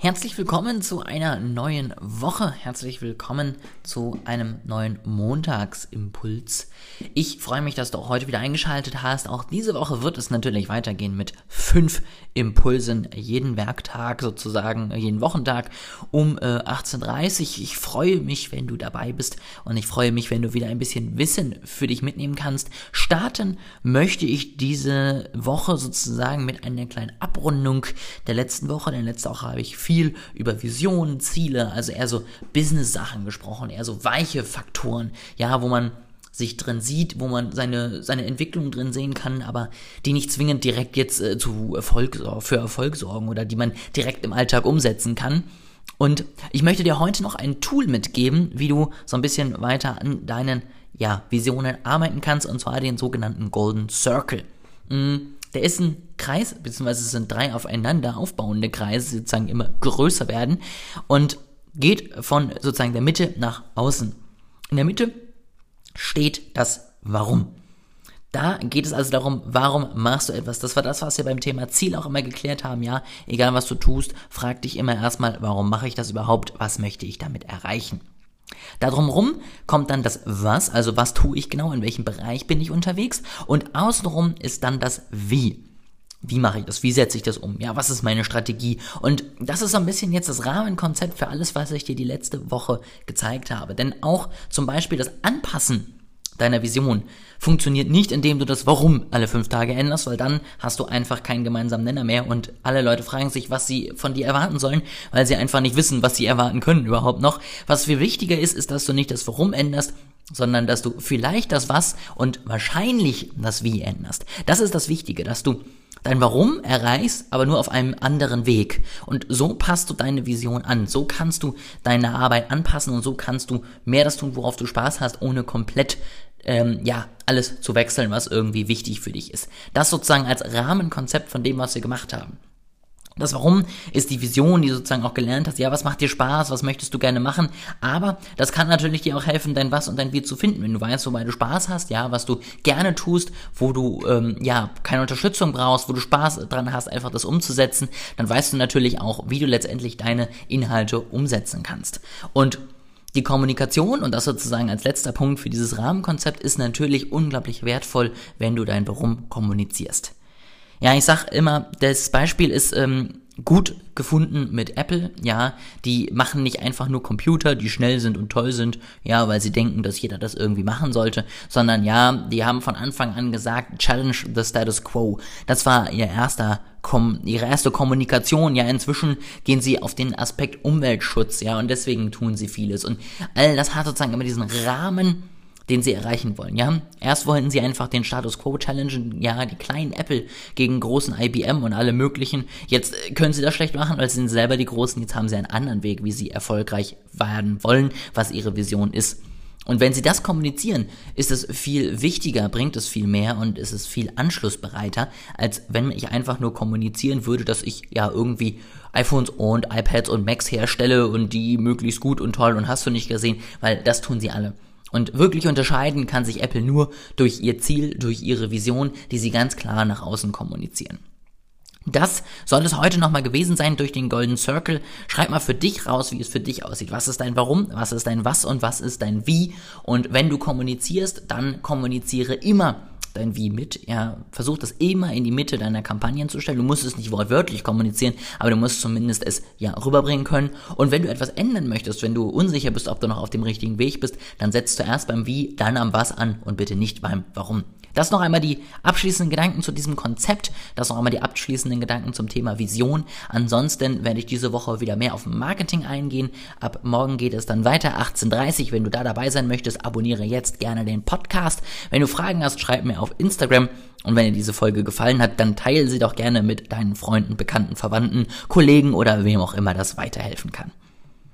Herzlich willkommen zu einer neuen Woche. Herzlich willkommen zu einem neuen Montagsimpuls. Ich freue mich, dass du auch heute wieder eingeschaltet hast. Auch diese Woche wird es natürlich weitergehen mit fünf Impulsen jeden Werktag sozusagen, jeden Wochentag um äh, 18.30 Uhr. Ich freue mich, wenn du dabei bist und ich freue mich, wenn du wieder ein bisschen Wissen für dich mitnehmen kannst. Starten möchte ich diese Woche sozusagen mit einer kleinen Abrundung der letzten Woche. Denn letzte Woche habe ich viel über Visionen, Ziele, also eher so Business-Sachen gesprochen, eher so weiche Faktoren, ja, wo man sich drin sieht, wo man seine, seine Entwicklung drin sehen kann, aber die nicht zwingend direkt jetzt äh, zu Erfolg, für Erfolg sorgen oder die man direkt im Alltag umsetzen kann. Und ich möchte dir heute noch ein Tool mitgeben, wie du so ein bisschen weiter an deinen ja, Visionen arbeiten kannst, und zwar den sogenannten Golden Circle. Mhm der ist ein Kreis, beziehungsweise es sind drei aufeinander aufbauende Kreise, die sozusagen immer größer werden und geht von sozusagen der Mitte nach außen. In der Mitte steht das Warum. Da geht es also darum, warum machst du etwas? Das war das, was wir beim Thema Ziel auch immer geklärt haben. Ja, egal was du tust, frag dich immer erstmal, warum mache ich das überhaupt? Was möchte ich damit erreichen? Darum rum kommt dann das Was, also was tue ich genau, in welchem Bereich bin ich unterwegs und außenrum ist dann das Wie. Wie mache ich das? Wie setze ich das um? Ja, was ist meine Strategie? Und das ist so ein bisschen jetzt das Rahmenkonzept für alles, was ich dir die letzte Woche gezeigt habe. Denn auch zum Beispiel das Anpassen deiner Vision funktioniert nicht, indem du das Warum alle fünf Tage änderst, weil dann hast du einfach keinen gemeinsamen Nenner mehr und alle Leute fragen sich, was sie von dir erwarten sollen, weil sie einfach nicht wissen, was sie erwarten können überhaupt noch. Was viel wichtiger ist, ist, dass du nicht das Warum änderst, sondern dass du vielleicht das Was und wahrscheinlich das Wie änderst. Das ist das Wichtige, dass du dein Warum erreichst, aber nur auf einem anderen Weg. Und so passt du deine Vision an. So kannst du deine Arbeit anpassen und so kannst du mehr das tun, worauf du Spaß hast, ohne komplett ähm, ja, alles zu wechseln, was irgendwie wichtig für dich ist. Das sozusagen als Rahmenkonzept von dem, was wir gemacht haben. Das Warum ist die Vision, die du sozusagen auch gelernt hast. Ja, was macht dir Spaß? Was möchtest du gerne machen? Aber das kann natürlich dir auch helfen, dein Was und dein Wie zu finden. Wenn du weißt, wobei du Spaß hast, ja, was du gerne tust, wo du, ähm, ja, keine Unterstützung brauchst, wo du Spaß dran hast, einfach das umzusetzen, dann weißt du natürlich auch, wie du letztendlich deine Inhalte umsetzen kannst. Und die Kommunikation, und das sozusagen als letzter Punkt für dieses Rahmenkonzept, ist natürlich unglaublich wertvoll, wenn du dein Warum kommunizierst. Ja, ich sag immer, das Beispiel ist ähm, gut gefunden mit Apple, ja, die machen nicht einfach nur Computer, die schnell sind und toll sind, ja, weil sie denken, dass jeder das irgendwie machen sollte, sondern ja, die haben von Anfang an gesagt, challenge the status quo. Das war ihr erster ihre erste Kommunikation. Ja, inzwischen gehen sie auf den Aspekt Umweltschutz, ja, und deswegen tun sie vieles. Und all das hat sozusagen immer diesen Rahmen, den sie erreichen wollen, ja. Erst wollten sie einfach den Status Quo challengen, ja, die kleinen Apple gegen großen IBM und alle möglichen. Jetzt können sie das schlecht machen, weil sie sind selber die Großen. Jetzt haben sie einen anderen Weg, wie sie erfolgreich werden wollen, was ihre Vision ist. Und wenn sie das kommunizieren, ist es viel wichtiger, bringt es viel mehr und ist es viel anschlussbereiter, als wenn ich einfach nur kommunizieren würde, dass ich ja irgendwie iPhones und iPads und Macs herstelle und die möglichst gut und toll und hast du nicht gesehen, weil das tun sie alle. Und wirklich unterscheiden kann sich Apple nur durch ihr Ziel, durch ihre Vision, die sie ganz klar nach außen kommunizieren. Das soll es heute nochmal gewesen sein durch den Golden Circle. Schreib mal für dich raus, wie es für dich aussieht. Was ist dein Warum, was ist dein Was und was ist dein Wie. Und wenn du kommunizierst, dann kommuniziere immer dein Wie mit. Ja, versuch das immer in die Mitte deiner Kampagnen zu stellen. Du musst es nicht wortwörtlich kommunizieren, aber du musst zumindest es ja rüberbringen können. Und wenn du etwas ändern möchtest, wenn du unsicher bist, ob du noch auf dem richtigen Weg bist, dann setzt zuerst beim Wie, dann am Was an und bitte nicht beim Warum. Das noch einmal die abschließenden Gedanken zu diesem Konzept, das noch einmal die abschließenden Gedanken zum Thema Vision. Ansonsten werde ich diese Woche wieder mehr auf Marketing eingehen. Ab morgen geht es dann weiter, 18.30 Wenn du da dabei sein möchtest, abonniere jetzt gerne den Podcast. Wenn du Fragen hast, schreib mir auf Instagram. Und wenn dir diese Folge gefallen hat, dann teile sie doch gerne mit deinen Freunden, Bekannten, Verwandten, Kollegen oder wem auch immer das weiterhelfen kann.